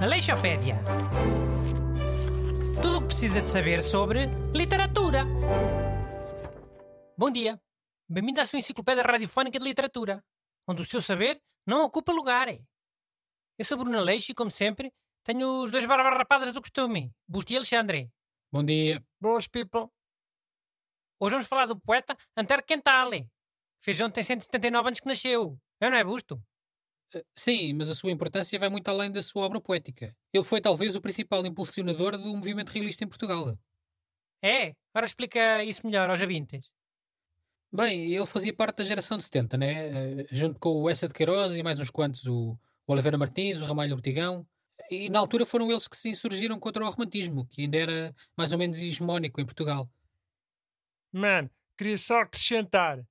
Aleixopédia. Tudo o que precisa de saber sobre literatura. Bom dia. Bem-vindo à sua enciclopédia radiofónica de literatura, onde o seu saber não ocupa lugar. Eu sou Bruno Aleixo e, como sempre, tenho os dois barbas rapadas do costume, Busti e Alexandre. Bom dia. Boas, people. Hoje vamos falar do poeta Antero Quentale. Fez ontem 179 anos que nasceu. É, não é, Busto? Uh, sim, mas a sua importância vai muito além da sua obra poética. Ele foi talvez o principal impulsionador do movimento realista em Portugal. É? Ora explica isso melhor aos ouvintes. Bem, ele fazia parte da geração de 70, né? Uh, junto com o Essa de Queiroz e mais uns quantos, o, Oliveira Martins, o Ramalho Ortigão. E na altura foram eles que se insurgiram contra o romantismo, que ainda era mais ou menos hegemónico em Portugal. Man, queria só acrescentar.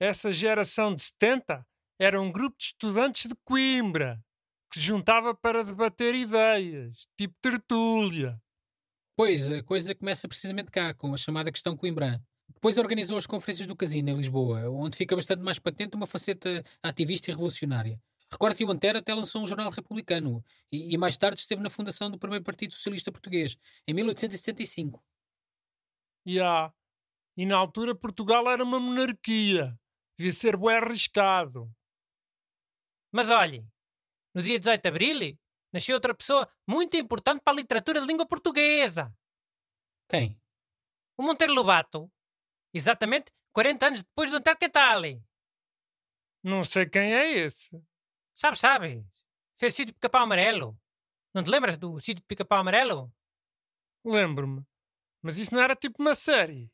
Essa geração de 70 era um grupo de estudantes de Coimbra que se juntava para debater ideias, tipo tertúlia. Pois, a coisa começa precisamente cá, com a chamada questão Coimbra. Depois organizou as conferências do Casino em Lisboa, onde fica bastante mais patente uma faceta ativista e revolucionária. Recordo que o Antero até lançou um jornal republicano e, e, mais tarde esteve na fundação do primeiro Partido Socialista Português, em 1875. Ya, yeah. E na altura Portugal era uma monarquia. Devia ser bem arriscado. Mas olhem, no dia 18 de abril nasceu outra pessoa muito importante para a literatura de língua portuguesa. Quem? O Monteiro Lobato. Exatamente 40 anos depois do Antero Quentale. Não sei quem é esse. Sabes, sabes. Fez o sítio de Pica-Pau Amarelo. Não te lembras do sítio de Pica-Pau Amarelo? Lembro-me. Mas isso não era tipo uma série.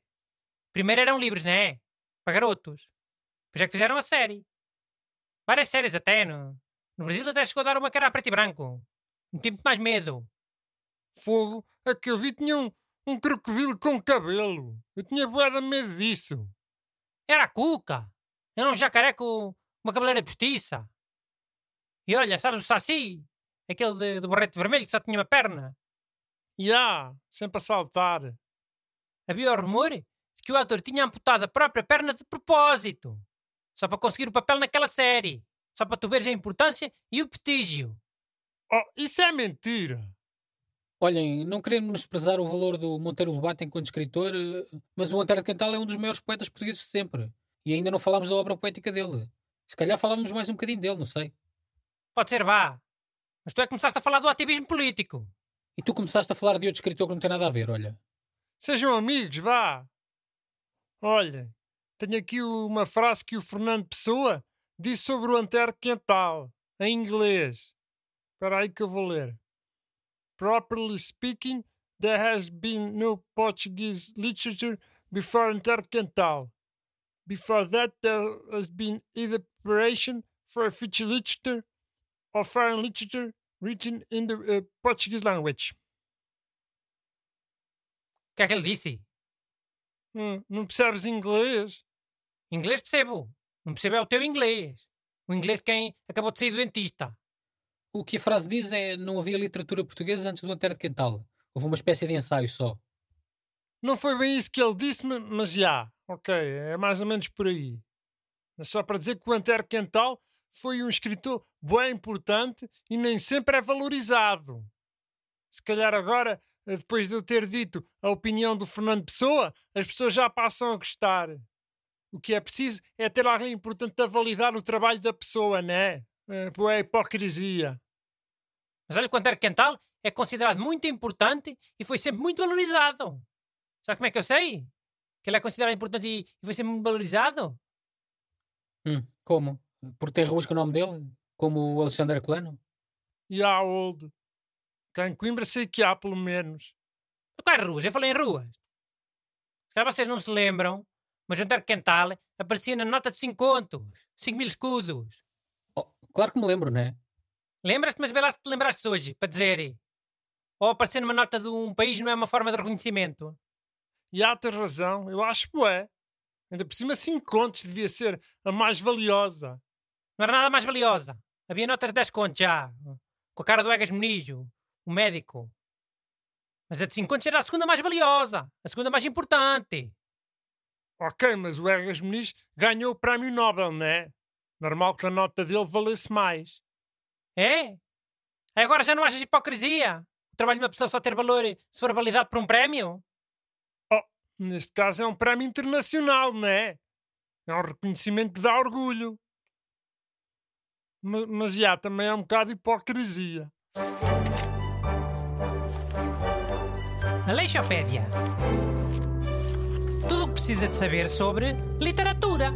Primeiro eram livros, não é? Para garotos. Depois é que fizeram a série. Várias séries até. No, no Brasil até chegou a dar uma cara a preto e branco. Um tempo mais medo. Fogo, a que eu vi tinha um, um crocodilo com cabelo. Eu tinha boeda medo disso. Era a Cuca. Era um jacaré com uma cabeleira postiça. E olha, sabes o Saci? Aquele de, de vermelho que só tinha uma perna. Ya, yeah, sempre a saltar. Havia o rumor de que o ator tinha amputado a própria perna de propósito. Só para conseguir o papel naquela série. Só para tu veres a importância e o prestígio. Oh, isso é mentira. Olhem, não queremos desprezar o valor do Monteiro Lobato enquanto escritor, mas o Antero de Cantal é um dos maiores poetas portugueses de sempre. E ainda não falámos da obra poética dele. Se calhar falávamos mais um bocadinho dele, não sei. Pode ser, vá. Mas tu é que começaste a falar do ativismo político. E tu começaste a falar de outro escritor que não tem nada a ver, olha. Sejam amigos, vá. Olha, tenho aqui uma frase que o Fernando Pessoa disse sobre o Antero Quental, em inglês. Espera aí que eu vou ler. Properly speaking, there has been no Portuguese literature before Antero Quental. Before that, there has been either preparation for a future literature or foreign literature written in the uh, Portuguese language. O que é que ele disse? Hum, não percebes inglês? Inglês percebo. Não percebo é o teu inglês. O inglês de quem acabou de sair do dentista. O que a frase diz é não havia literatura portuguesa antes do Antero de Quental. Houve uma espécie de ensaio só. Não foi bem isso que ele disse, mas já. Ok, é mais ou menos por aí. Mas só para dizer que o Antero Quental foi um escritor bem importante e nem sempre é valorizado. Se calhar agora depois de eu ter dito a opinião do Fernando Pessoa, as pessoas já passam a gostar. O que é preciso é ter alguém importante a validar o trabalho da pessoa, né? É, é hipocrisia. Mas olha, quanto era Quental, é considerado muito importante e foi sempre muito valorizado. Sabe como é que eu sei? Que ele é considerado importante e foi sempre muito valorizado? Hum, como? Porque tem ruas com o nome dele? Como o Alexandre Herculano? Yeah, old. Cá em Coimbra sei que há, pelo menos. Quais ruas? Eu falei em ruas. Se vocês não se lembram, mas Antero Quental aparecia na nota de 5 contos. 5 mil escudos. Oh, claro que me lembro, não é? Lembras-te, mas vê lá se te lembraste hoje, para dizer. Ou aparecer numa nota de um país não é uma forma de reconhecimento. E há, tens razão. Eu acho que é. Ainda por cima 5 contos devia ser a mais valiosa. Não era nada mais valiosa. Havia notas de 10 contos já. Com a cara do Egas Menijo o médico. Mas a de 5 contos era a segunda mais valiosa, a segunda mais importante. Ok, mas o Egas Muniz ganhou o prémio Nobel, não é? Normal que a nota dele valesse mais. É? Agora já não achas hipocrisia? O trabalho de uma pessoa só ter valor se for validado por um prémio? Neste caso é um prémio internacional, não é? É um reconhecimento que dá orgulho. Ma- Mas já, também é um bocado de hipocrisia. Aleixopédia. Precisa de saber sobre literatura.